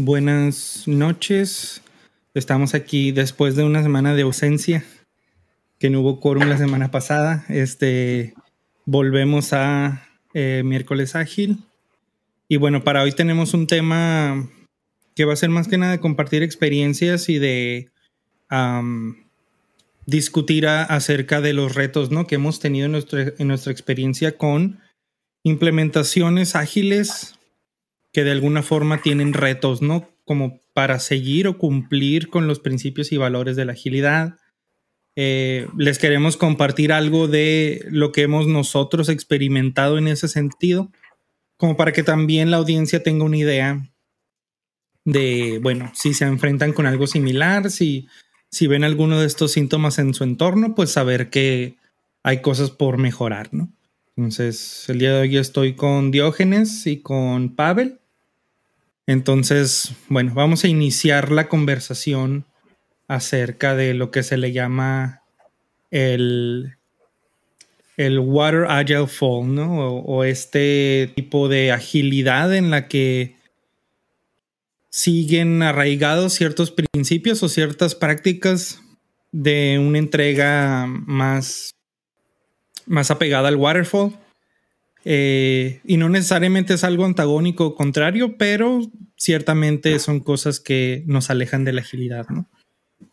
Buenas noches. Estamos aquí después de una semana de ausencia, que no hubo quórum la semana pasada. Este, volvemos a eh, miércoles ágil. Y bueno, para hoy tenemos un tema que va a ser más que nada de compartir experiencias y de discutir acerca de los retos ¿no? que hemos tenido en nuestra, en nuestra experiencia con implementaciones ágiles que de alguna forma tienen retos, ¿no? Como para seguir o cumplir con los principios y valores de la agilidad. Eh, les queremos compartir algo de lo que hemos nosotros experimentado en ese sentido, como para que también la audiencia tenga una idea de, bueno, si se enfrentan con algo similar, si, si ven alguno de estos síntomas en su entorno, pues saber que hay cosas por mejorar, ¿no? Entonces, el día de hoy estoy con Diógenes y con Pavel. Entonces, bueno, vamos a iniciar la conversación acerca de lo que se le llama el, el Water Agile Fall, ¿no? O, o, este tipo de agilidad en la que siguen arraigados ciertos principios o ciertas prácticas de una entrega más más apegada al waterfall. Eh, y no necesariamente es algo antagónico o contrario, pero ciertamente son cosas que nos alejan de la agilidad,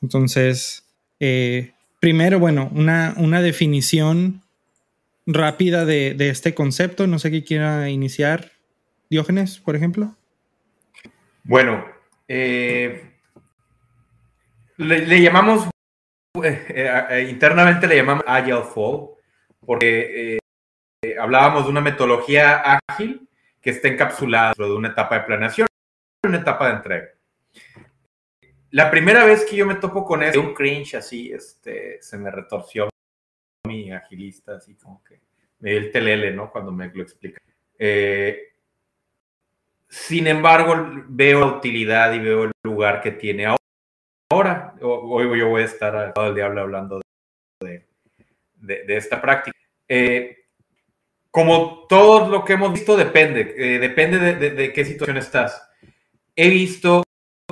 Entonces, eh, primero, bueno, una, una definición rápida de, este concepto. No sé qué quiera iniciar. Diógenes, por ejemplo. Bueno, eh, le, llamamos, internamente le llamamos Agile Fall porque eh, hablábamos de una metodología ágil que está encapsulada dentro de una etapa de planeación una etapa de entrega. La primera vez que yo me topo con eso, un cringe así, este, se me retorció mi agilista, así como que me dio el telele, ¿no? Cuando me lo explica. Eh, sin embargo, veo la utilidad y veo el lugar que tiene ahora. Hoy yo voy a estar al lado del diablo hablando de, esta práctica. Eh, como todo lo que hemos visto, depende, eh, depende de, qué situación estás. He visto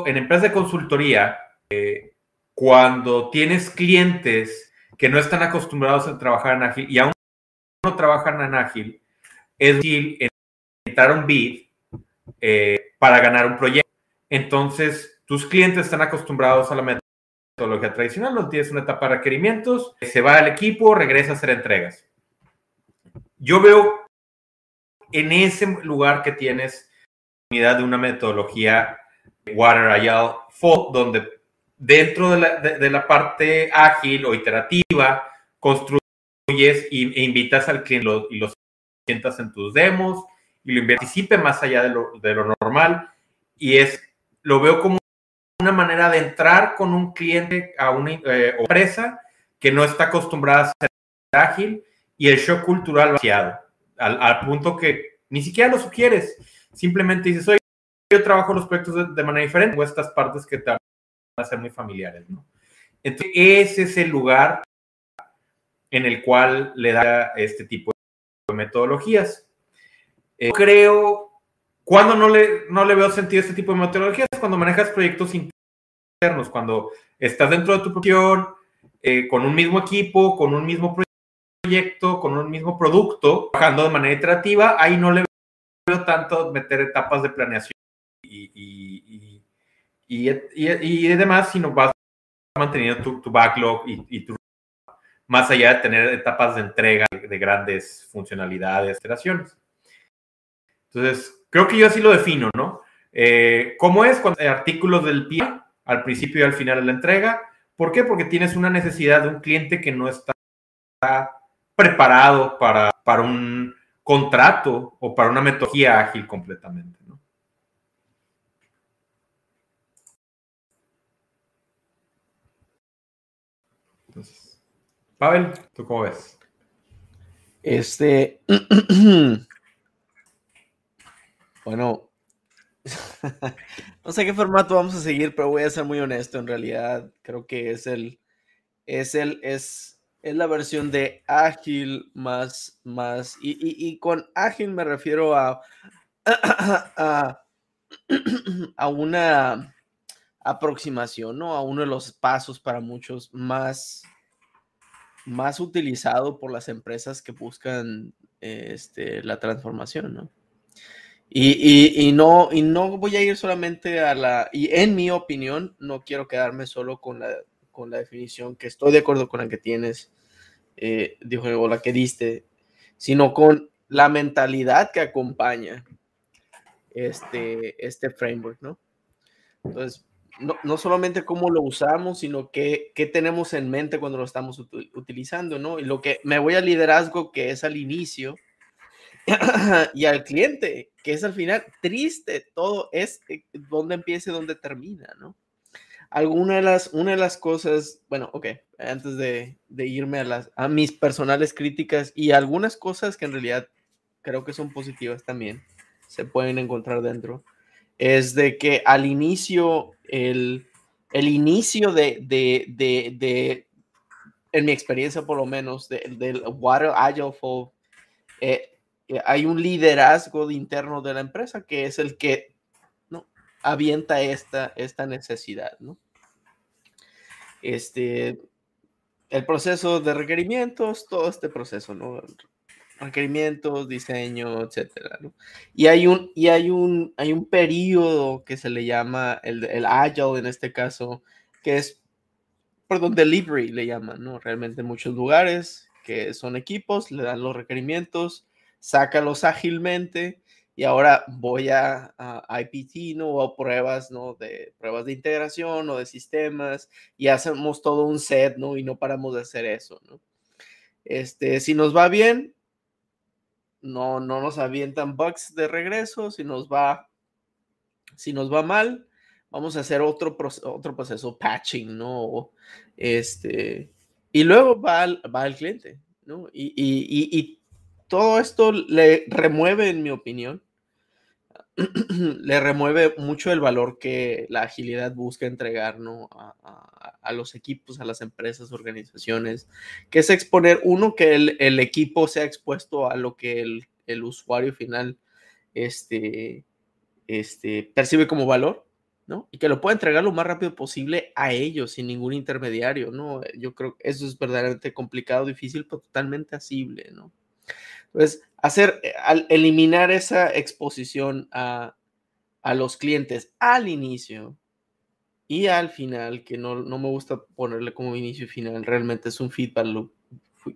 en empresas de consultoría, eh, cuando tienes clientes que no están acostumbrados a trabajar en ágil y aún no trabajan en ágil, es difícil entrar un bid para ganar un proyecto. Entonces, tus clientes están acostumbrados a la metodología tradicional, donde tienes una etapa de requerimientos, se va al equipo, regresa a hacer entregas. Yo veo en ese lugar que tienes unidad de una metodología Water Agile donde dentro de la, parte ágil o iterativa construyes e invitas al cliente y lo sientas en tus demos y lo participe más allá de lo, de lo normal y es lo veo como una manera de entrar con un cliente a una eh, empresa que no está acostumbrada a ser ágil y el shock cultural vaciado, al, punto que ni siquiera lo sugieres, simplemente dices, oye, yo trabajo los proyectos de, manera diferente o estas partes que te van a ser muy familiares, ¿no? Entonces, ese es el lugar en el cual le da este tipo de metodologías. Eh, creo cuando no le, no le veo sentido a este tipo de metodologías? Cuando manejas proyectos internos, cuando estás dentro de tu profesión, eh, con un mismo equipo, con un mismo proyecto, con un mismo producto, trabajando de manera iterativa, ahí no le veo tanto meter etapas de planeación y, y, y, y, demás, sino vas manteniendo tu, backlog y, tu más allá de tener etapas de entrega de grandes funcionalidades, iteraciones. Entonces, creo que yo así lo defino, ¿no? Eh, ¿Cómo es con artículos del PIA al principio y al final de la entrega? ¿Por qué? Porque tienes una necesidad de un cliente que no está preparado para, para un contrato o para una metodología ágil completamente. ¿no? Entonces, Pavel, ¿tú cómo ves? Este, bueno, no sé qué formato vamos a seguir, pero voy a ser muy honesto. En realidad, creo que es el, es el, es, es la versión de ágil más, más, y, y, con ágil me refiero a, a, a, una aproximación, ¿no? A uno de los pasos para muchos más, más utilizado por las empresas que buscan este, la transformación, ¿no? Y, no, y no voy a ir solamente a la, y en mi opinión, no quiero quedarme solo con la, con la definición que estoy de acuerdo con la que tienes, eh, dijo, o la que diste, sino con la mentalidad que acompaña este, este framework, ¿no? Entonces, no, no solamente cómo lo usamos, sino qué, qué tenemos en mente cuando lo estamos utilizando, ¿no? Y lo que me voy al liderazgo, que es al inicio, y al cliente, que es al final triste, todo es eh, donde empieza y donde termina, ¿no? Alguna de las, una de las cosas, bueno, ok, antes de, irme a, las, a mis personales críticas y algunas cosas que en realidad creo que son positivas también, se pueden encontrar dentro, es de que al inicio, el, el inicio de, de, de, en mi experiencia por lo menos, del Water Agile Fall, eh, hay un liderazgo interno de la empresa que es el que avienta esta, esta necesidad. Este, el proceso de requerimientos, todo este proceso, ¿no? requerimientos, diseño, etcétera, ¿no? Y hay un, y hay un, hay un periodo que se le llama el, el agile en este caso, que es, perdón, delivery le llaman, ¿no? Realmente en muchos lugares que son equipos, le dan los requerimientos, sácalos ágilmente y ahora voy a, IPT, ¿no? O a pruebas, ¿no? De pruebas de integración o de sistemas y hacemos todo un set, ¿no? Y no paramos de hacer eso. Este, si nos va bien, no, no nos avientan bugs de regreso, si nos va, si nos va mal, vamos a hacer otro, otro proceso, patching, ¿no? Este, y luego va al, va al cliente, ¿no? Y, y todo esto le remueve, en mi opinión, le remueve mucho el valor que la agilidad busca entregar ¿no? a, los equipos, a las empresas, organizaciones, que es exponer, uno, que el, equipo sea expuesto a lo que el, usuario final este, este, percibe como valor, ¿no? Y que lo pueda entregar lo más rápido posible a ellos, sin ningún intermediario, ¿no? Yo creo que eso es verdaderamente complicado, difícil, pero totalmente asible, ¿no? Entonces, hacer, eh, al eliminar esa exposición a, los clientes al inicio y al final, que no, me gusta ponerle como inicio y final, realmente es un feedback loop.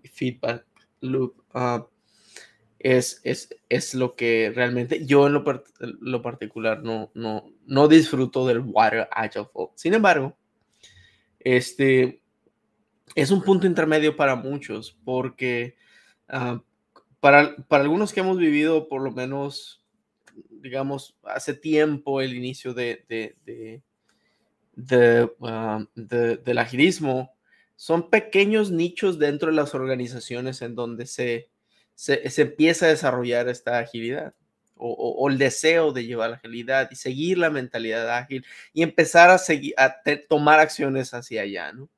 Feedback loop ah, es, es, lo que realmente yo en lo, particular no, no, no disfruto del Water Agile Fall. Sin embargo, este es un punto intermedio para muchos porque uh, para, algunos que hemos vivido por lo menos, digamos, hace tiempo el inicio de, de, de, ah, del agilismo, son pequeños nichos dentro de las organizaciones en donde se, se, empieza a desarrollar esta agilidad. O, el deseo de llevar la agilidad y seguir la mentalidad ágil y empezar a, seguir, a tomar acciones hacia allá, ¿no?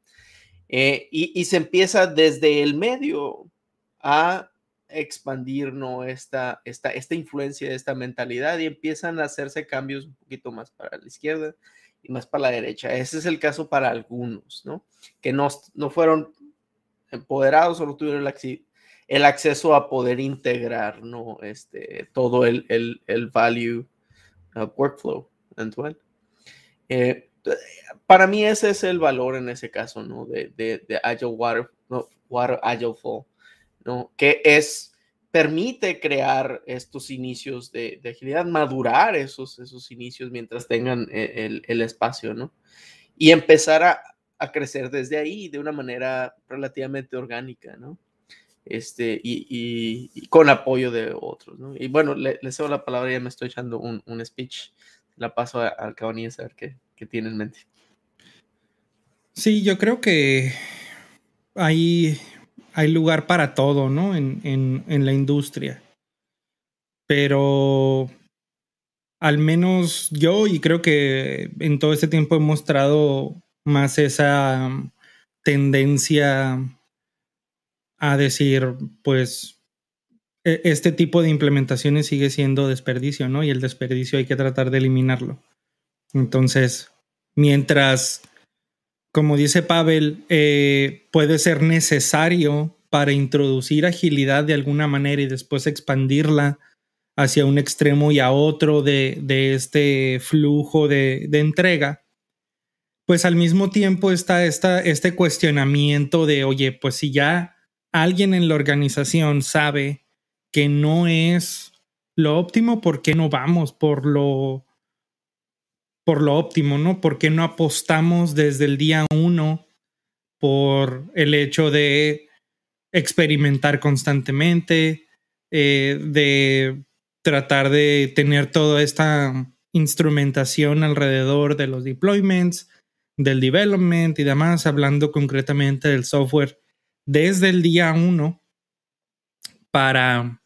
Eh, y, y, se empieza desde el medio a expandir ¿no? esta, esta, esta influencia, esta mentalidad y empiezan a hacerse cambios un poquito más para la izquierda y más para la derecha. Ese es el caso para algunos, ¿no? Que no, no fueron empoderados o no tuvieron la, el acceso a poder integrar, ¿no? Este, todo el, el, el value uh, workflow eh, para mí ese es el valor en ese caso, ¿no? De, de, de Agile Water, no, Water Agile Flow, ¿no? Que es, permite crear estos inicios de, de agilidad, madurar esos, esos inicios mientras tengan eh, el, el espacio, ¿no? Y empezar a, a, crecer desde ahí de una manera relativamente orgánica, ¿no? Este, y, y, con apoyo de otros, ¿no? Y bueno, le, le cedo la palabra, ya me estoy echando un, un speech, la paso al Cabanillas a ver qué, qué tiene en mente. Sí, yo creo que hay, hay lugar para todo, ¿no? En, en, en, la industria. Pero al menos yo, y creo que en todo este tiempo he mostrado más esa tendencia a decir, pues, e, este tipo de implementaciones sigue siendo desperdicio, ¿no? Y el desperdicio hay que tratar de eliminarlo. Entonces, mientras como dice Pavel, eh, puede ser necesario para introducir agilidad de alguna manera y después expandirla hacia un extremo y a otro de, de este flujo de, de, entrega, pues al mismo tiempo está esta, este cuestionamiento de, oye, pues si ya alguien en la organización sabe que no es lo óptimo, ¿por qué no vamos por lo, por lo óptimo, ¿no? ¿Por qué no apostamos desde el día uno por el hecho de experimentar constantemente, eh, de tratar de tener toda esta instrumentación alrededor de los deployments, del development y demás, hablando concretamente del software desde el día uno para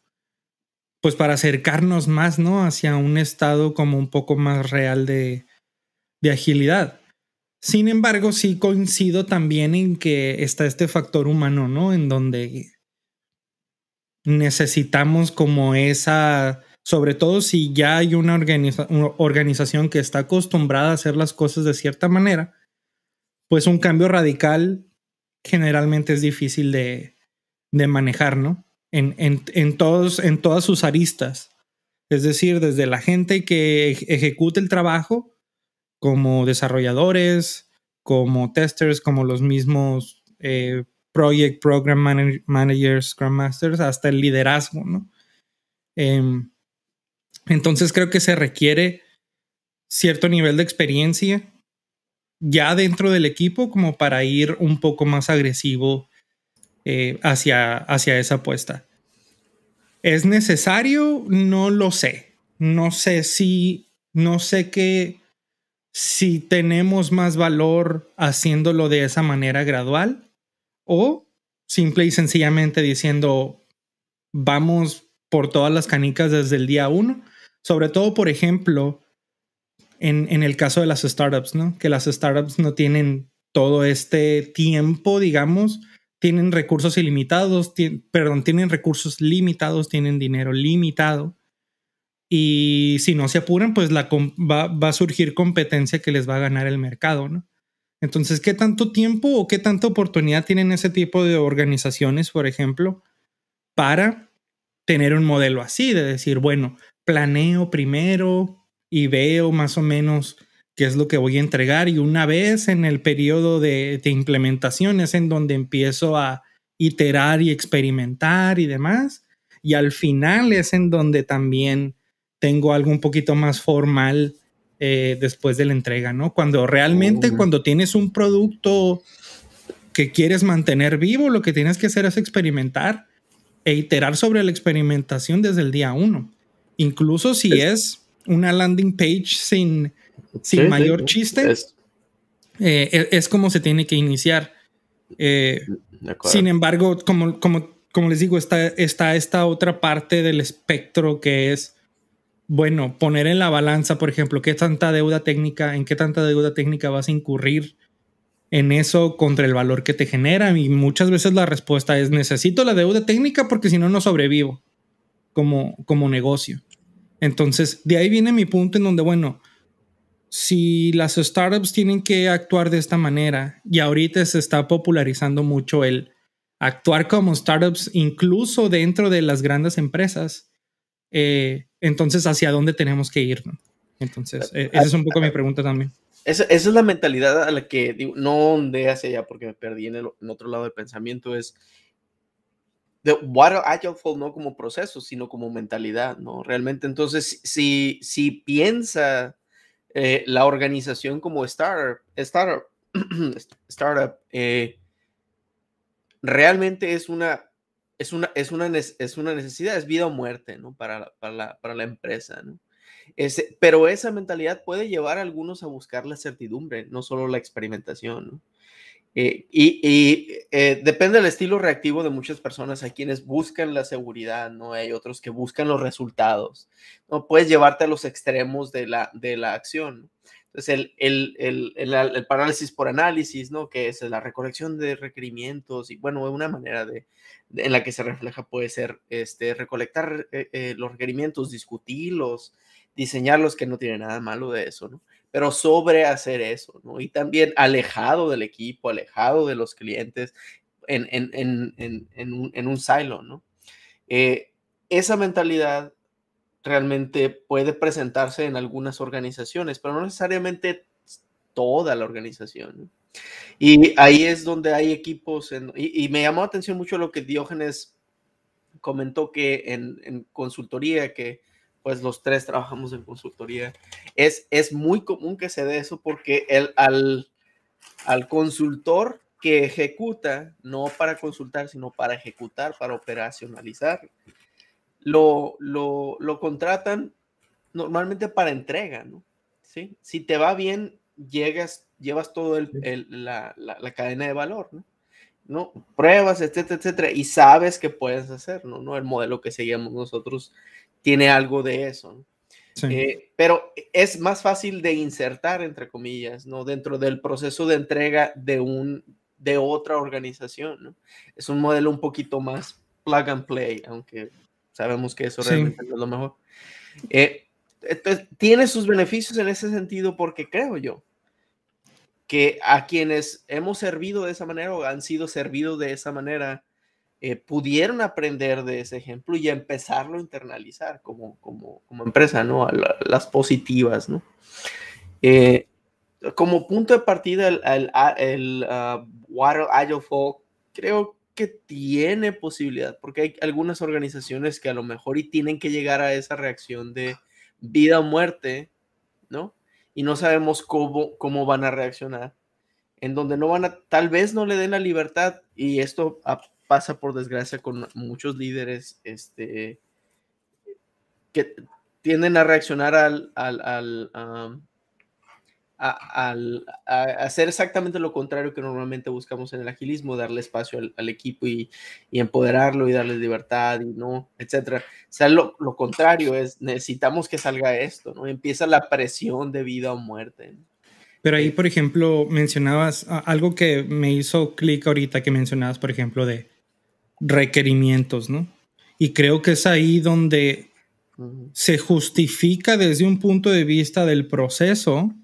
pues para acercarnos más, ¿no? Hacia un estado como un poco más real de, de agilidad. Sin embargo, sí coincido también en que está este factor humano, ¿no? En donde necesitamos como esa, sobre todo si ya hay una, organización que está acostumbrada a hacer las cosas de cierta manera, pues un cambio radical generalmente es difícil de, de manejar, ¿no? En, en, en, todos, en todas sus aristas. Es decir, desde la gente que ejecute el trabajo como desarrolladores, como testers, como los mismos eh, project program managers, scrum masters, hasta el liderazgo, ¿no? Eh, entonces creo que se requiere cierto nivel de experiencia ya dentro del equipo como para ir un poco más agresivo eh, hacia, hacia esa apuesta. ¿Es necesario? No lo sé. No sé si, no sé qué si tenemos más valor haciéndolo de esa manera gradual o simple y sencillamente diciendo vamos por todas las canicas desde el día uno. Sobre todo, por ejemplo, en, en el caso de las startups, ¿no? Que las startups no tienen todo este tiempo, digamos, tienen recursos ilimitados, perdón, tienen recursos limitados, tienen dinero limitado y si no se apuran, pues va, va, a surgir competencia que les va a ganar el mercado, ¿no? Entonces, ¿qué tanto tiempo o qué tanta oportunidad tienen ese tipo de organizaciones, por ejemplo, para tener un modelo así, de decir, bueno, planeo primero y veo más o menos qué es lo que voy a entregar y una vez en el periodo de, de implementación es en donde empiezo a iterar y experimentar y demás. Y al final es en donde también tengo algo un poquito más formal eh, después de la entrega, ¿no? Cuando realmente, cuando tienes un producto que quieres mantener vivo, lo que tienes que hacer es experimentar e iterar sobre la experimentación desde el día uno. Incluso si es, una landing page sin, sin mayor chiste, es. Eh, e, es, como se tiene que iniciar. Eh, sin embargo, como, como, como les digo, está, está esta otra parte del espectro que es bueno, poner en la balanza, por ejemplo, qué tanta deuda técnica, en qué tanta deuda técnica vas a incurrir en eso contra el valor que te genera. Y muchas veces la respuesta es necesito la deuda técnica porque si no, no sobrevivo como, como negocio. Entonces, de ahí viene mi punto en donde, bueno, si las startups tienen que actuar de esta manera y ahorita se está popularizando mucho el actuar como startups incluso dentro de las grandes empresas, eh, entonces hacia dónde tenemos que ir. Entonces, e, esa es un poco mi pregunta también. Esa, es la mentalidad a la que digo, no ondé hacia allá porque me perdí en el otro lado del pensamiento, es de Water Agile no como proceso, sino como mentalidad, ¿no? Realmente, entonces, si, si piensa eh, la organización como startup, startup, startup eh, realmente es una, es, una, es, una, es una necesidad, es vida o muerte, ¿no? Para, para, la, para la empresa, ¿no? Ese, pero esa mentalidad puede llevar a algunos a buscar la certidumbre, no solo la experimentación, ¿no? Eh, y, eh, depende del estilo reactivo de muchas personas. Hay quienes buscan la seguridad, ¿no? Hay otros que buscan los resultados. No puedes llevarte a los extremos de la, de la acción. Entonces, el, el, el, el, parálisis por análisis, ¿no? Que es la recolección de requerimientos y, bueno, una manera de, en la que se refleja puede ser este, recolectar eh, los requerimientos, discutirlos, diseñarlos, que no tiene nada malo de eso, ¿no? pero sobre hacer eso, ¿no? Y también alejado del equipo, alejado de los clientes, en, en, en, en un, un, silo, ¿no? Eh, esa mentalidad realmente puede presentarse en algunas organizaciones, pero no necesariamente toda la organización. Y ahí es donde hay equipos, y, me llamó la atención mucho lo que Diógenes comentó que en, en consultoría, que pues los tres trabajamos en consultoría, es, es muy común que se dé eso porque el, al, al consultor que ejecuta, no para consultar, sino para ejecutar, para operacionalizar, lo, lo, lo contratan normalmente para entrega, ¿no? ¿Sí? Si te va bien, llegas, llevas todo el, el, la, la, la, cadena de valor, ¿no? ¿no? Pruebas, etcétera, etcétera, y sabes que puedes hacer, ¿no? ¿no? El modelo que seguíamos nosotros tiene algo de eso. Eh, pero es más fácil de insertar, entre comillas, ¿no? Dentro del proceso de entrega de, un, de otra organización, ¿no? Es un modelo un poquito más plug and play, aunque sabemos que eso realmente no es lo mejor. Eh, tiene sus beneficios en ese sentido porque creo yo que a quienes hemos servido de esa manera o han sido servidos de esa manera, eh, pudieron aprender de ese ejemplo y empezarlo a internalizar como, como, como empresa, ¿no? las positivas, ¿no? Eh, como punto de partida, el, el, el uh, Water Agile Folk creo que tiene posibilidad, porque hay algunas organizaciones que a lo mejor y tienen que llegar a esa reacción de vida o muerte, ¿no? Y no sabemos cómo, cómo van a reaccionar, en donde no van a, tal vez no le den la libertad, y esto pasa por desgracia con muchos líderes este, que tienden a reaccionar al, al, al, a, hacer exactamente lo contrario que normalmente buscamos en el agilismo, darle espacio al, equipo y, y, empoderarlo y darle libertad y no, etcétera. O sea, lo, lo, contrario es, necesitamos que salga esto, ¿no? Empieza la presión de vida o muerte. Pero ahí, por ejemplo, mencionabas algo que me hizo clic ahorita que mencionabas, por ejemplo, de requerimientos, ¿no? Y creo que es ahí donde se justifica desde un punto de vista del proceso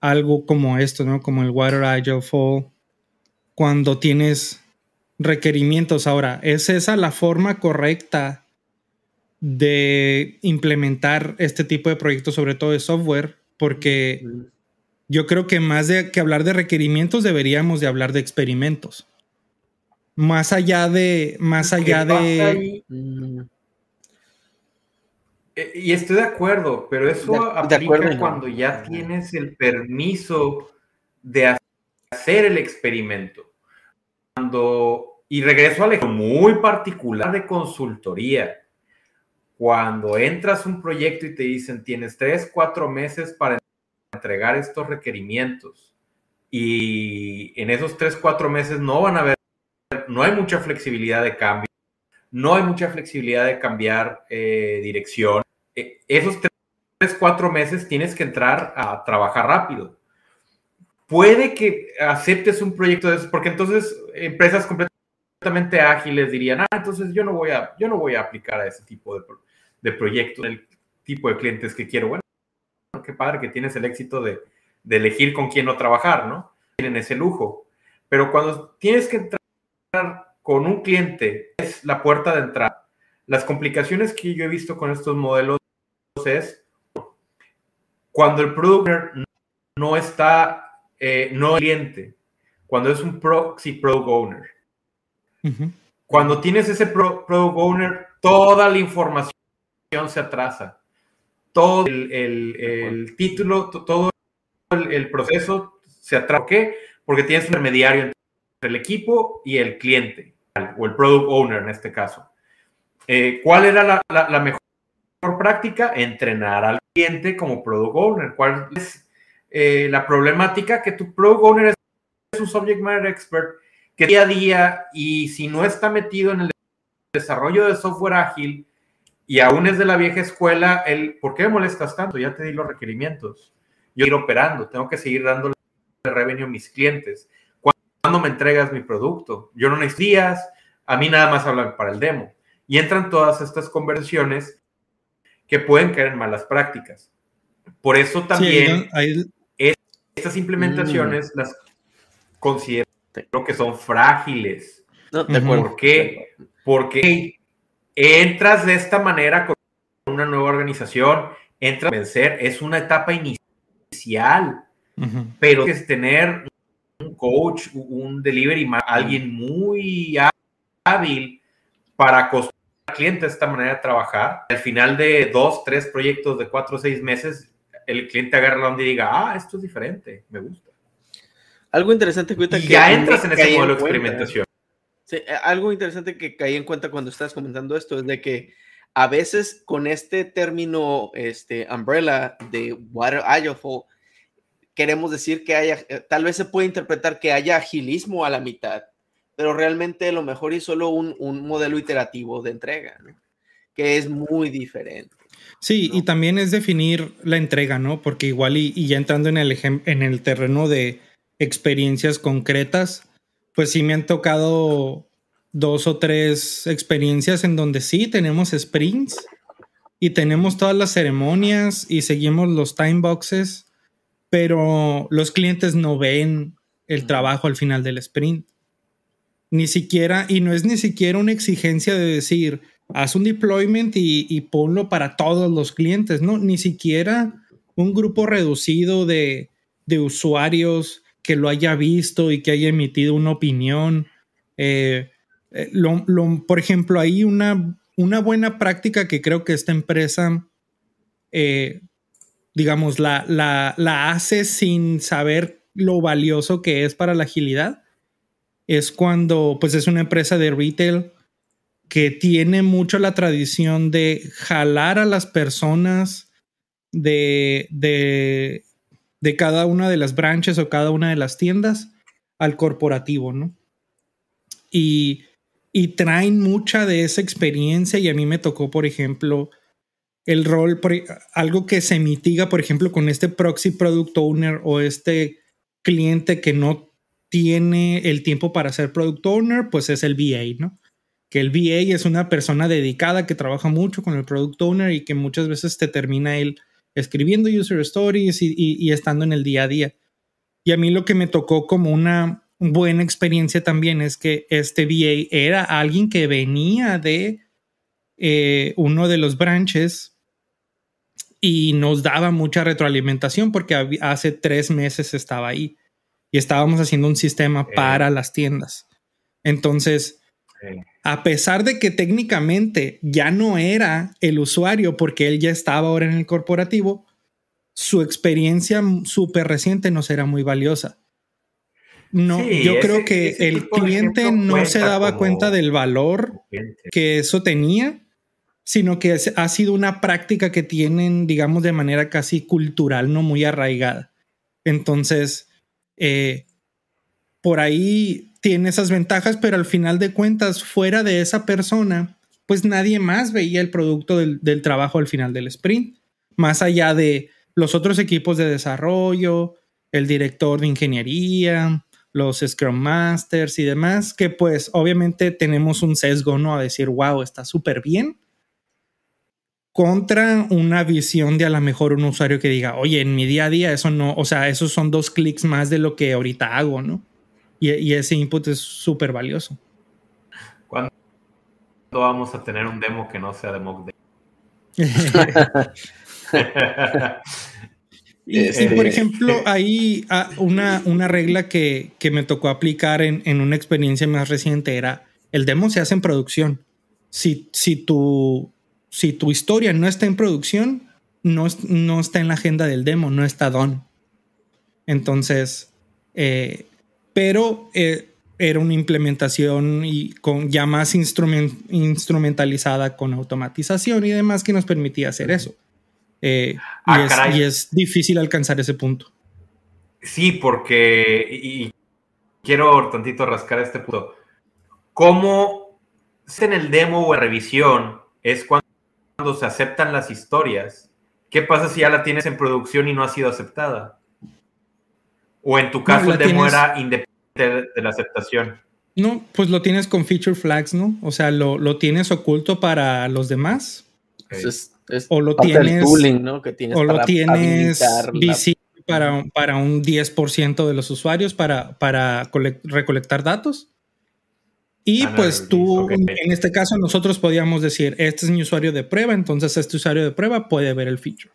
algo como esto, ¿no? Como el Water Agile Fall, cuando tienes requerimientos. Ahora, ¿es esa la forma correcta de implementar este tipo de proyectos, sobre todo de software? Porque yo creo que más de que hablar de requerimientos, deberíamos de hablar de experimentos más allá de, más allá de... Eh, y estoy de acuerdo, pero eso aplica cuando ya tienes el permiso de hacer el experimento. Cuando, y regreso al ejemplo muy particular de consultoría. Cuando entras un proyecto y te dicen tienes tres, cuatro meses para entregar estos requerimientos y en esos tres, cuatro meses no van a haber no hay mucha flexibilidad de cambio, no hay mucha flexibilidad de cambiar eh, dirección. Eh, esos tres, cuatro meses tienes que entrar a trabajar rápido. Puede que aceptes un proyecto de esos, porque entonces empresas completamente ágiles dirían, ah, entonces yo no voy a, yo no voy a aplicar a ese tipo de, de proyectos, el tipo de clientes que quiero. Bueno, qué padre que tienes el éxito de, de elegir con quién no trabajar, ¿no? Tienen ese lujo. Pero cuando tienes que entrar con un cliente es la puerta de entrada. Las complicaciones que yo he visto con estos modelos es cuando el product no está, eh, no cliente, cuando es un proxy product owner. Cuando tienes ese product owner, toda la información se atrasa. Todo el, título, todo el, proceso se atrasa. ¿Por qué? Porque tienes un intermediario entre el equipo y el cliente, o el product owner en este caso. Eh, ¿Cuál era la, mejor práctica? Entrenar al cliente como product owner. ¿Cuál es eh, la problemática? Que tu product owner es un subject matter expert que día a día y si no está metido en el desarrollo de software ágil y aún es de la vieja escuela, el ¿por qué me molestas tanto? Ya te di los requerimientos. Yo ir operando, tengo que seguir dándole revenue a mis clientes. ¿Cuándo me entregas mi producto? Yo no necesito días, a mí nada más hablan para el demo. Y entran todas estas conversiones que pueden caer en malas prácticas. Por eso también estas implementaciones mm. las considero que son frágiles. ¿Por qué? Porque entras de esta manera con una nueva organización, entras a vencer, es una etapa inicial, pero es tener un coach, un delivery, alguien muy hábil para acostumbrarse cliente esta manera de trabajar. Al final de dos, tres proyectos de cuatro o seis meses, el cliente agarra la onda y diga, ah, esto es diferente, me gusta. Algo interesante que ya entras en ese modelo de experimentación. Sí, algo interesante que caí en cuenta cuando estás comentando esto es de que a veces con este término, este umbrella de water agile, queremos decir que haya, eh, tal vez se puede interpretar que haya agilismo a la mitad, pero realmente lo mejor es solo un, modelo iterativo de entrega, que es muy diferente. Sí, y también es definir la entrega, ¿no? Porque igual y, ya entrando en el, en el terreno de experiencias concretas, pues sí me han tocado dos o tres experiencias en donde sí tenemos sprints y tenemos todas las ceremonias y seguimos los time boxes, pero los clientes no ven el trabajo al final del sprint. Ni siquiera, y no es ni siquiera una exigencia de decir, haz un deployment y, ponlo para todos los clientes, ¿no? Ni siquiera un grupo reducido de, usuarios que lo haya visto y que haya emitido una opinión. Eh, eh, por ejemplo, hay una, una buena práctica que creo que esta empresa, eh, digamos, la, la, la hace sin saber lo valioso que es para la agilidad es cuando pues es una empresa de retail que tiene mucho la tradición de jalar a las personas de, de, de cada una de las branches o cada una de las tiendas al corporativo, ¿no? Y, y traen mucha de esa experiencia y a mí me tocó, por ejemplo, el rol, algo que se mitiga, por ejemplo, con este proxy product owner o este cliente que no tiene el tiempo para ser product owner, pues es el VA, ¿no? Que el VA es una persona dedicada que trabaja mucho con el product owner y que muchas veces te termina él escribiendo user stories y, estando en el día a día. Y a mí lo que me tocó como una buena experiencia también es que este VA era alguien que venía de eh, uno de los branches y nos daba mucha retroalimentación porque hace tres meses estaba ahí y estábamos haciendo un sistema para las tiendas. Entonces, a pesar de que técnicamente ya no era el usuario porque él ya estaba ahora en el corporativo, su experiencia súper reciente no será muy valiosa. No, yo creo que el cliente no se daba cuenta del valor que eso tenía, sino que ha sido una práctica que tienen, digamos, de manera casi cultural, no muy arraigada. Entonces, eh, por ahí tiene esas ventajas, pero al final de cuentas, fuera de esa persona, pues nadie más veía el producto del, trabajo al final del sprint, más allá de los otros equipos de desarrollo, el director de ingeniería, los Scrum Masters y demás, que pues obviamente tenemos un sesgo, ¿no? A decir, wow, está súper bien, contra una visión de a lo mejor un usuario que diga, oye, en mi día a día eso no, o sea, esos son dos clics más de lo que ahorita hago, ¿no? Y, ese input es súper valioso. ¿Cuándo vamos a tener un demo que no sea de mock y, y, por ejemplo, hay ah, una, una regla que, que, me tocó aplicar en, en, una experiencia más reciente era el demo se hace en producción. Si, si, tu, si tu historia no está en producción, no, no está en la agenda del demo, no está don. Entonces, eh, pero eh, era una implementación y con ya más instrument, instrumentalizada con automatización y demás que nos permitía hacer eso. Eh, ah, y, es, y, es, difícil alcanzar ese punto. Sí, porque y quiero tantito rascar este punto. ¿Cómo en el demo o en revisión es cuando se aceptan las historias? ¿Qué pasa si ya la tienes en producción y no ha sido aceptada? O en tu caso no, el demo tienes... era independiente de la aceptación. No, pues lo tienes con feature flags, ¿no? O sea, lo, lo tienes oculto para los demás. Okay. Es, es o lo tienes, tooling, ¿no? que tienes o lo tienes visible para, para un 10% de los usuarios para, para recolectar datos. Y ah, pues no, tú, okay. en este caso, nosotros podíamos decir, este es mi usuario de prueba, entonces este usuario de prueba puede ver el feature.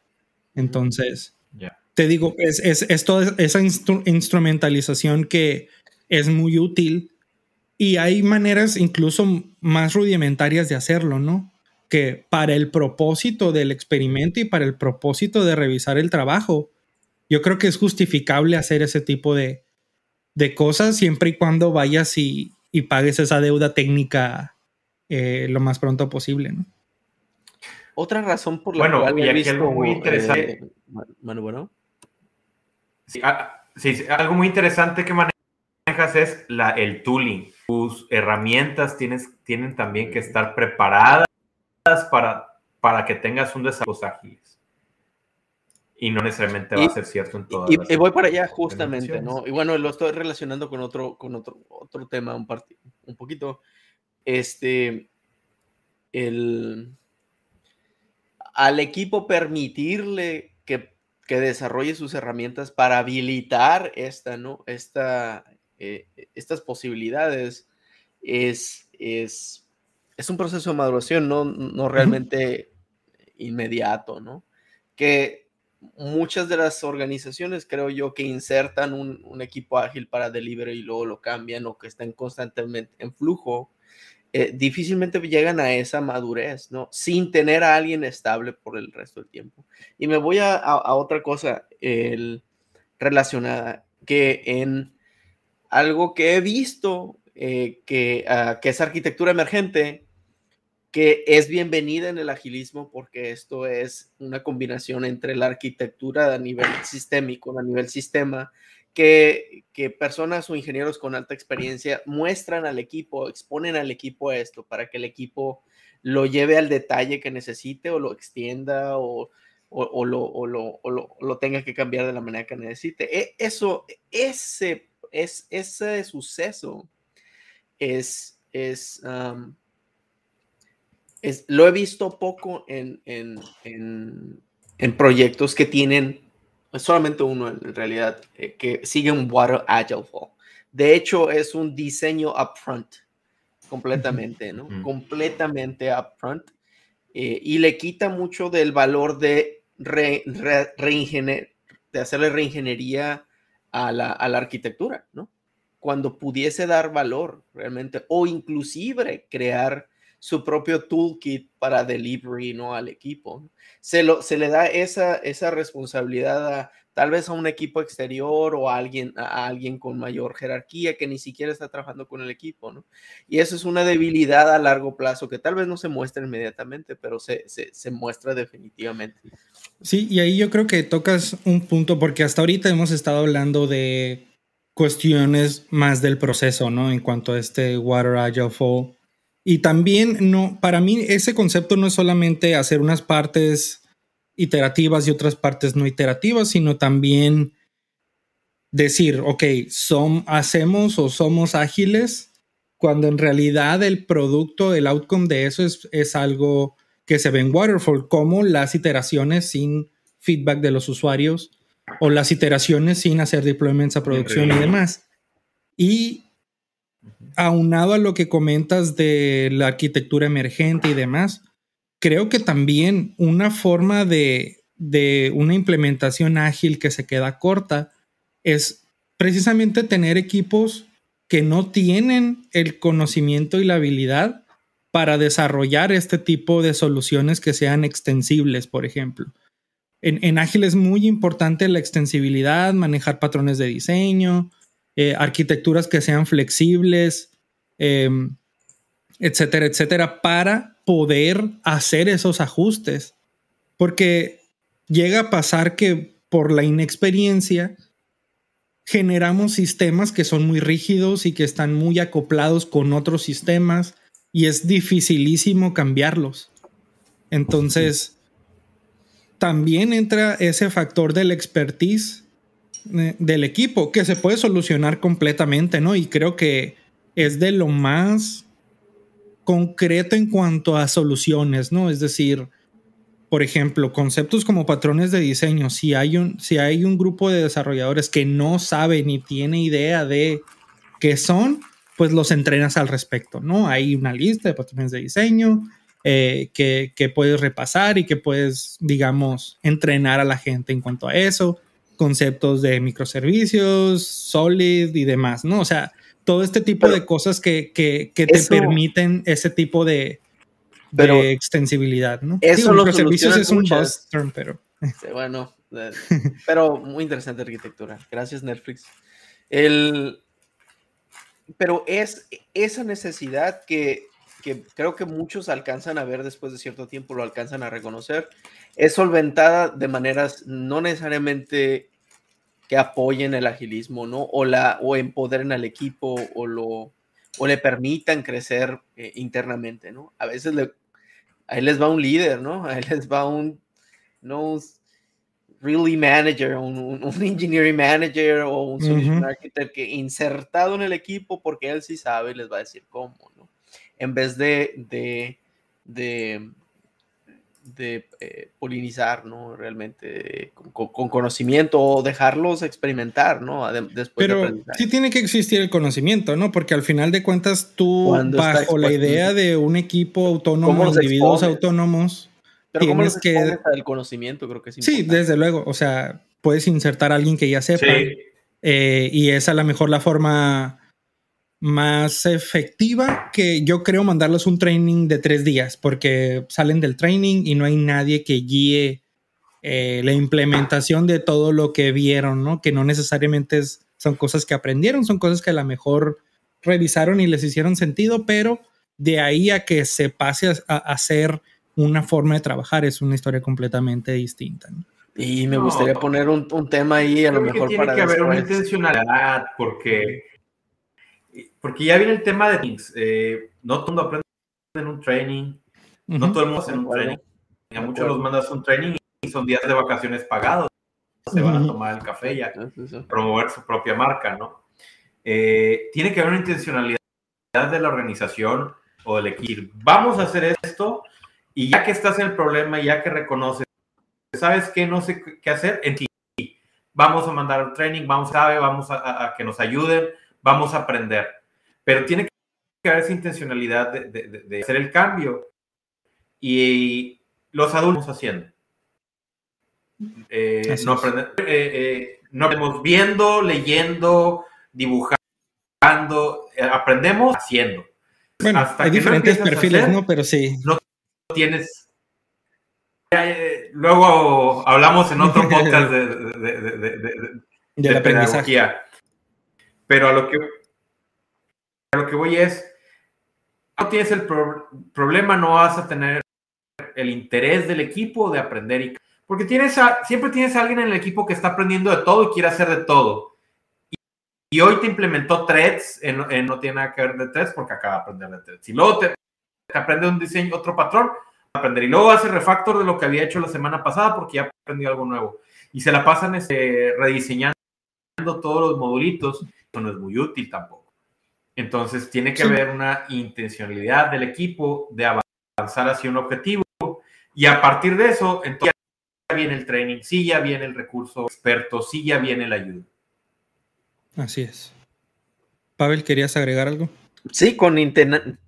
Entonces, yeah. te digo, es, es, es toda esa instru instrumentalización que es muy útil y hay maneras incluso más rudimentarias de hacerlo, ¿no? Que para el propósito del experimento y para el propósito de revisar el trabajo, yo creo que es justificable hacer ese tipo de, de cosas siempre y cuando vayas y, y pagues esa deuda técnica eh, lo más pronto posible, ¿no? Otra razón por la bueno, cual y aquí visto, algo muy interesante. Eh, Manu, bueno. Sí, ah, sí, algo muy interesante que manejas es la, el tooling. Tus herramientas tienes, tienen también que estar preparadas para, para que tengas un desarrollo ágil. Y no necesariamente va a ser cierto en todas y, y voy para allá justamente, ¿no? Y bueno, lo estoy relacionando con otro, con otro, otro tema un, un poquito. Este, el, al equipo permitirle que, que, desarrolle sus herramientas para habilitar esta, ¿no? Esta, eh, estas posibilidades es, es, es un proceso de maduración, no, no realmente uh -huh. inmediato, ¿no? Que muchas de las organizaciones creo yo que insertan un, equipo ágil para delivery y luego lo cambian o que están constantemente en flujo, eh, difícilmente llegan a esa madurez, ¿no? Sin tener a alguien estable por el resto del tiempo. Y me voy a, otra cosa el, relacionada, que en algo que he visto, eh, que, uh, que es arquitectura emergente, que es bienvenida en el agilismo porque esto es una combinación entre la arquitectura a nivel sistémico, a nivel sistema, que, que, personas o ingenieros con alta experiencia muestran al equipo, exponen al equipo esto para que el equipo lo lleve al detalle que necesite o lo extienda o, o, o, lo, o lo, lo, tenga que cambiar de la manera que necesite. E, eso, ese, es, ese suceso es... es es, lo he visto poco en, en, en, en, proyectos que tienen, solamente uno en realidad, eh, que sigue un Water Agile Flow. De hecho, es un diseño upfront, completamente, ¿no? Mm. Completamente upfront. Eh, y le quita mucho del valor de, re, re, de hacerle reingeniería a la, a la arquitectura, ¿no? Cuando pudiese dar valor realmente, o inclusive crear su propio toolkit para delivery ¿no? al equipo. Se, lo, se le da esa, esa responsabilidad a, tal vez a un equipo exterior o a alguien, a alguien con mayor jerarquía que ni siquiera está trabajando con el equipo, ¿no? Y eso es una debilidad a largo plazo que tal vez no se muestra inmediatamente, pero se, se, muestra definitivamente. Sí, y ahí yo creo que tocas un punto, porque hasta ahorita hemos estado hablando de cuestiones más del proceso, ¿no? En cuanto a este Water Agile Fall y también no, para mí ese concepto no es solamente hacer unas partes iterativas y otras partes no iterativas, sino también decir, ok, son, hacemos o somos ágiles cuando en realidad el producto, el outcome de eso es, es algo que se ve en Waterfall, como las iteraciones sin feedback de los usuarios o las iteraciones sin hacer deployments a producción y demás. Y aunado a lo que comentas de la arquitectura emergente y demás, creo que también una forma de, una implementación ágil que se queda corta es precisamente tener equipos que no tienen el conocimiento y la habilidad para desarrollar este tipo de soluciones que sean extensibles, por ejemplo. En, Ágil es muy importante la extensibilidad, manejar patrones de diseño, eh, arquitecturas que sean flexibles, em, etcétera, etcétera, para poder hacer esos ajustes. Porque llega a pasar que por la inexperiencia generamos sistemas que son muy rígidos y que están muy acoplados con otros sistemas y es dificilísimo cambiarlos. Entonces, también entra ese factor del expertise eh, del equipo que se puede solucionar completamente, ¿no? Y creo que es de lo más concreto en cuanto a soluciones, ¿no? Es decir, por ejemplo, conceptos como patrones de diseño, si hay un, si hay un grupo de desarrolladores que no sabe ni tiene idea de qué son, pues los entrenas al respecto, ¿no? Hay una lista de patrones de diseño eh, que, que, puedes repasar y que puedes, digamos, entrenar a la gente en cuanto a eso, conceptos de microservicios, Solid y demás, ¿no? O sea, todo este tipo de cosas que, que, que te permiten ese tipo de, pero de extensibilidad, ¿no? Eso Digo, microservicios es un buzz term, pero... bueno, pero muy interesante arquitectura. Gracias, Netflix. El, pero es esa necesidad que, que, creo que muchos alcanzan a ver después de cierto tiempo, lo alcanzan a reconocer, es solventada de maneras no necesariamente que apoyen el agilismo, ¿no? O, la, o empoderen al equipo o, lo, o le permitan crecer eh, internamente, ¿no? A veces le, ahí les va un líder, ¿no? Ahí les va un, no really manager, un, un, engineering manager o un solution architect que insertado en el equipo porque él sí sabe les va a decir cómo, ¿no? En vez de, de, de, de eh, polinizar, ¿no? Realmente con, conocimiento o dejarlos experimentar, ¿no? después Pero sí tiene que existir el conocimiento, ¿no? Porque al final de cuentas tú, bajo la idea de un equipo autónomo, individuos autónomos, pero como que el conocimiento creo que sí. Sí, desde luego. O sea, puedes insertar a alguien que ya sepa. Eh, y es a lo mejor la forma más efectiva que yo creo mandarles un training de tres días, porque salen del training y no hay nadie que guíe eh, la implementación de todo lo que vieron, ¿no? Que no necesariamente son cosas que aprendieron, son cosas que a lo mejor revisaron y les hicieron sentido, pero de ahí a que se pase a hacer una forma de trabajar, es una historia completamente distinta. Y me gustaría poner un, tema ahí a lo mejor tiene para... Tiene que haber una intencionalidad porque, porque ya viene el tema de things. Eh, no todo el mundo aprende en un training, no todo el mundo hace un training. A muchos los mandas un training y son días de vacaciones pagados. Se van a tomar el café y a promover su propia marca, ¿no? Eh, tiene que haber una intencionalidad de la organización o del equipo. Vamos a hacer esto y ya que estás en el problema, ya que reconoces, ¿sabes qué? No sé qué hacer, en ti. Vamos a mandar un training, vamos a, vamos a, que nos ayuden, vamos a aprender. Pero tiene que haber esa intencionalidad de, hacer el cambio. Y los adultos haciendo. Eh, no, aprender, eh, eh, no aprendemos viendo, leyendo, dibujando, aprendemos haciendo. Bueno, hay diferentes perfiles, ¿no? Pero sí tienes. Eh, luego hablamos en otro podcast de, la pedagogía. Pero a lo que a lo que voy es, no tienes el problema, no vas a tener el interés del equipo de aprender y porque tienes siempre tienes a alguien en el equipo que está aprendiendo de todo y quiere hacer de todo. Y, hoy te implementó threads, en, no tiene nada que ver de threads porque acaba de aprender de threads. Y luego te aprende un diseño, otro patrón, aprender. Y luego hace refactor de lo que había hecho la semana pasada porque ya aprendió algo nuevo. Y se la pasan este, rediseñando todos los modulitos. Eso no es muy útil tampoco. Entonces tiene que haber una intencionalidad del equipo de avanzar hacia un objetivo. Y a partir de eso, entonces ya viene el training, sí ya viene el recurso experto, sí ya viene la ayuda. Así es. Pavel, ¿querías agregar algo? Sí, con,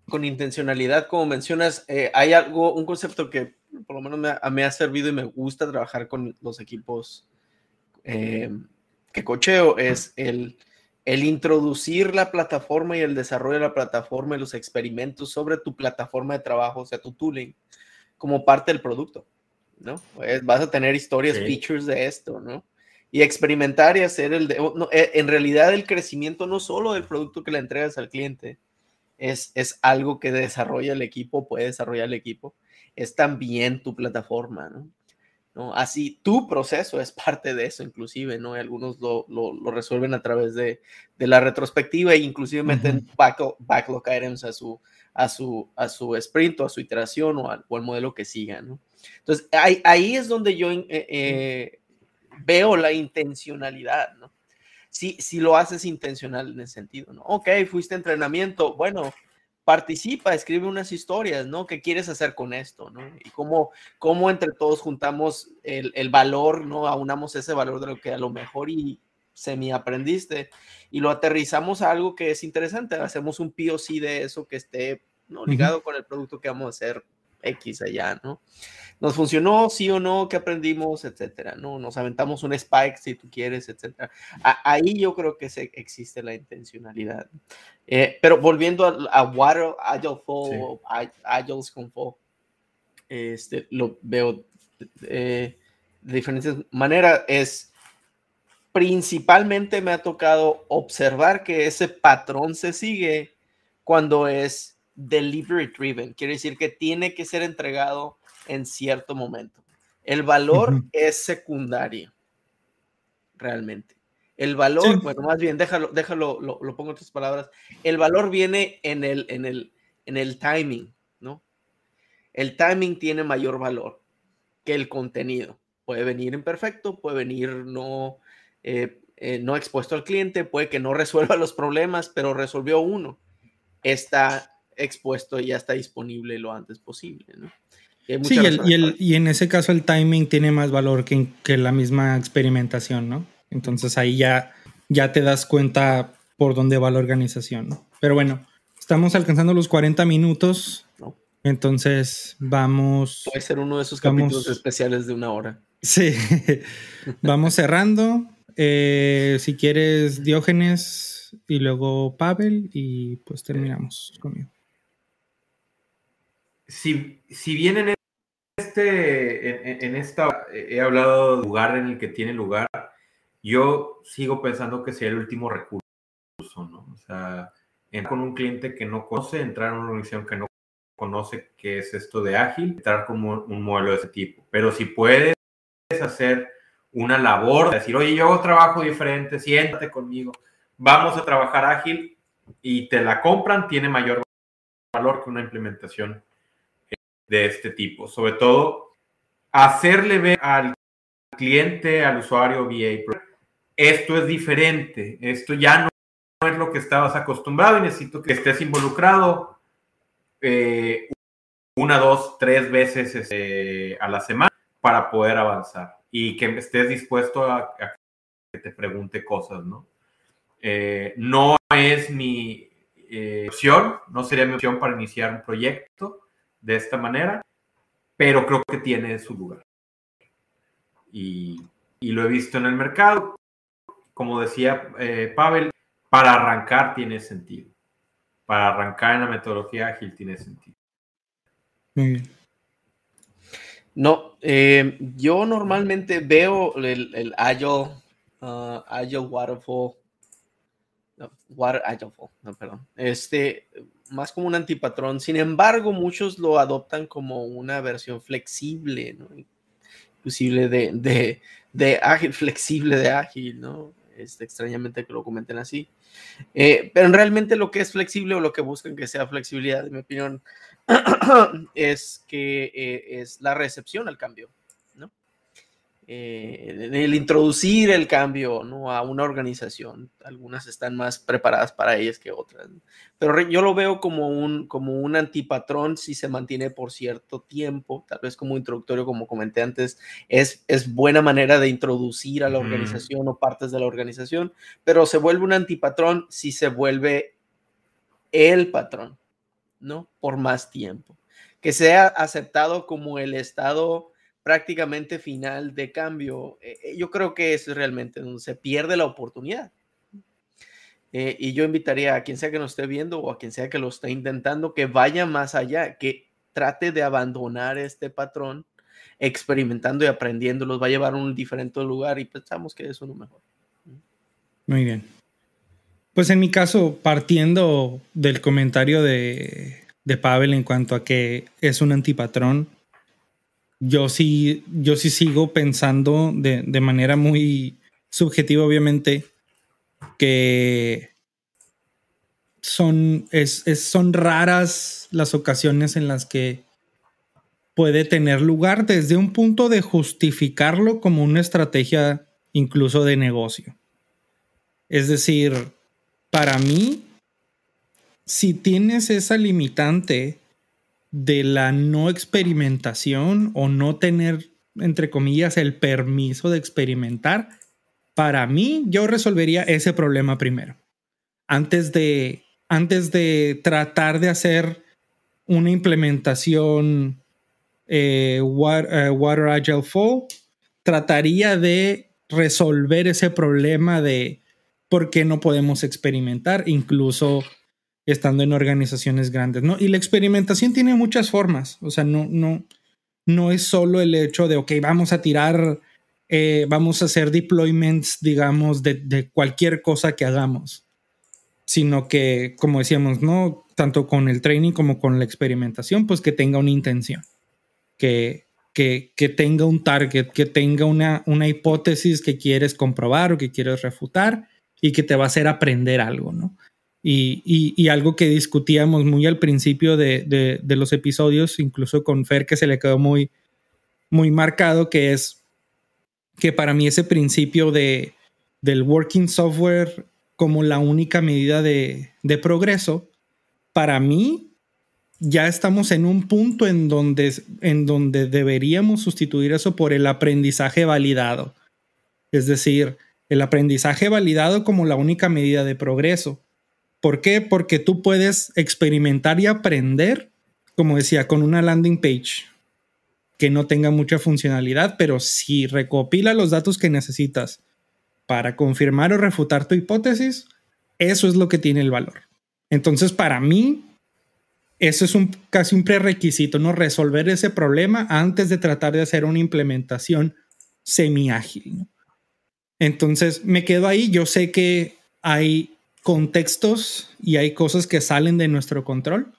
con intencionalidad, como mencionas, eh, hay algo, un concepto que por lo menos me, ha servido y me gusta trabajar con los equipos eh, que cocheo, es el, el introducir la plataforma y el desarrollo de la plataforma y los experimentos sobre tu plataforma de trabajo, o sea, tu tooling, como parte del producto, ¿no? Pues vas a tener historias, features de esto, ¿no? Y experimentar y hacer el... De, eh, en realidad el crecimiento no solo del producto que le entregas al cliente, es, es algo que desarrolla el equipo, puede desarrollar el equipo, es también tu plataforma, ¿no? ¿No? Así, tu proceso es parte de eso, inclusive, ¿no? Algunos lo, lo, lo, resuelven a través de, de, la retrospectiva e inclusive meten backlog, backlog, items a su, a, su, a su sprint o a su iteración o, al, o al modelo que siga, ¿no? Entonces, ahí, ahí es donde yo eh, eh, veo la intencionalidad, ¿no? Si, si lo haces intencional en ese sentido, ¿no? Ok, fuiste a entrenamiento, bueno, participa, escribe unas historias, ¿no? ¿Qué quieres hacer con esto, ¿no? Y cómo, cómo entre todos juntamos el, el, valor, ¿no? Aunamos ese valor de lo que a lo mejor y semi aprendiste y lo aterrizamos a algo que es interesante. Hacemos un POC de eso que esté ¿no? ligado uh -huh. con el producto que vamos a hacer X allá, ¿no? ¿Nos funcionó, sí o no? ¿Qué aprendimos? Etcétera, ¿no? Nos aventamos un spike si tú quieres, etcétera. ahí yo creo que se, existe la intencionalidad. Eh, pero volviendo a, a Water, Agile Fall, sí. Agile con Fall, este, lo veo eh, de diferentes maneras. Es principalmente me ha tocado observar que ese patrón se sigue cuando es delivery driven. Quiere decir que tiene que ser entregado en cierto momento. El valor uh -huh. es secundario, realmente. El valor, sí. bueno, más bien, déjalo, déjalo, lo, lo, pongo en otras palabras. El valor viene en el, en el, en el timing, ¿no? El timing tiene mayor valor que el contenido. Puede venir imperfecto, puede venir no, eh, eh, no expuesto al cliente, puede que no resuelva los problemas, pero resolvió uno. Está expuesto y ya está disponible lo antes posible, ¿no? Y sí, y, el, y, el, y, en ese caso el timing tiene más valor que, que, la misma experimentación, ¿no? Entonces ahí ya, ya te das cuenta por dónde va la organización, ¿no? Pero bueno, estamos alcanzando los 40 minutos, no. entonces vamos... Puede ser uno de esos vamos, capítulos especiales de una hora. Sí, vamos cerrando. Eh, si quieres, Diógenes y luego Pavel y pues terminamos conmigo si, si bien en este, en, en, esta, he hablado del lugar en el que tiene lugar, yo sigo pensando que sería el último recurso, ¿no? O sea, entrar con un cliente que no conoce, entrar en una organización que no conoce qué es esto de ágil, entrar como un modelo de ese tipo. Pero si puedes hacer una labor, de decir, oye, yo trabajo diferente, siéntate conmigo, vamos a trabajar ágil y te la compran, tiene mayor valor que una implementación de este tipo. Sobre todo, hacerle ver al cliente, al usuario VA, esto es diferente, esto ya no es lo que estabas acostumbrado y necesito que estés involucrado eh, una, dos, tres veces este, a la semana para poder avanzar y que estés dispuesto a, a que te pregunte cosas, ¿no? Eh, no es mi eh, opción, no sería mi opción para iniciar un proyecto, de esta manera, pero creo que tiene su lugar. Y, y lo he visto en el mercado. Como decía eh, Pavel, para arrancar tiene sentido. Para arrancar en la metodología ágil tiene sentido. Muy bien. No, eh, yo normalmente veo el, el Agile, uh, Agile Waterfall, no, Water no, perdón. Este, más como un antipatrón. Sin embargo, muchos lo adoptan como una versión flexible, ¿no? De, de, de ágil, flexible de ágil, ¿no? Este, extrañamente que lo comenten así. Eh, pero realmente lo que es flexible o lo que buscan que sea flexibilidad, en mi opinión, es que eh, es la recepción al cambio eh, el introducir el cambio ¿no? a una organización. Algunas están más preparadas para ellas que otras. Pero yo lo veo como un, como un antipatrón si se mantiene por cierto tiempo, tal vez como introductorio, como comenté antes, es, es buena manera de introducir a la organización mm. o partes de la organización, pero se vuelve un antipatrón si se vuelve el patrón, ¿no? Por más tiempo. Que sea aceptado como el estado prácticamente final de cambio. Eh, eh, yo creo que es realmente donde se pierde la oportunidad. Eh, y yo invitaría a quien sea que nos esté viendo o a quien sea que lo esté intentando que vaya más allá, que trate de abandonar este patrón, experimentando y aprendiendo, los va a llevar a un diferente lugar y pensamos que es uno mejor. Muy bien. Pues en mi caso, partiendo del comentario de, de Pavel en cuanto a que es un antipatrón, yo sí, yo sí sigo pensando de, de manera muy subjetiva, obviamente, que son, es, son raras las ocasiones en las que puede tener lugar desde un punto de justificarlo como una estrategia incluso de negocio. Es decir, para mí, si tienes esa limitante de la no experimentación o no tener, entre comillas, el permiso de experimentar, para mí, yo resolvería ese problema primero. Antes de, antes de tratar de hacer una implementación eh, eh, water, Agile Fall, trataría de resolver ese problema de por qué no podemos experimentar, incluso estando en organizaciones grandes, ¿no? Y la experimentación tiene muchas formas, o sea, no, no, no es solo el hecho de, ok, vamos a tirar eh, vamos a hacer deployments, digamos, de, cualquier cosa que hagamos, sino que, como decíamos, ¿no? Tanto con el training como con la experimentación, pues que tenga una intención, que, que, que tenga un target, que tenga una, una hipótesis que quieres comprobar o que quieres refutar y que te va a hacer aprender algo, ¿no? Y, algo que discutíamos muy al principio de, los episodios, incluso con Fer, que se le quedó muy, muy marcado, que es que para mí ese principio de, del working software como la única medida de, de progreso, para mí ya estamos en un punto en donde, en donde deberíamos sustituir eso por el aprendizaje validado. Es decir, el aprendizaje validado como la única medida de progreso. ¿Por qué? Porque tú puedes experimentar y aprender, como decía, con una landing page que no tenga mucha funcionalidad, pero si recopila los datos que necesitas para confirmar o refutar tu hipótesis, eso es lo que tiene el valor. Entonces, para mí, eso es un casi un prerequisito, ¿no? Resolver ese problema antes de tratar de hacer una implementación semi-ágil. Entonces, me quedo ahí. Yo sé que hay contextos y hay cosas que salen de nuestro control,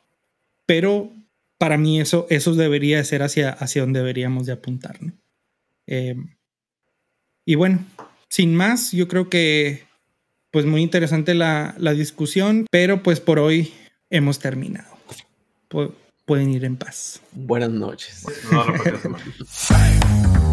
pero para mí eso, eso debería ser hacia, hacia donde deberíamos de apuntar. Eh, y bueno, sin más, yo creo que pues muy interesante la, la discusión, pero pues por hoy hemos terminado. pueden ir en paz. Buenas noches. No, no,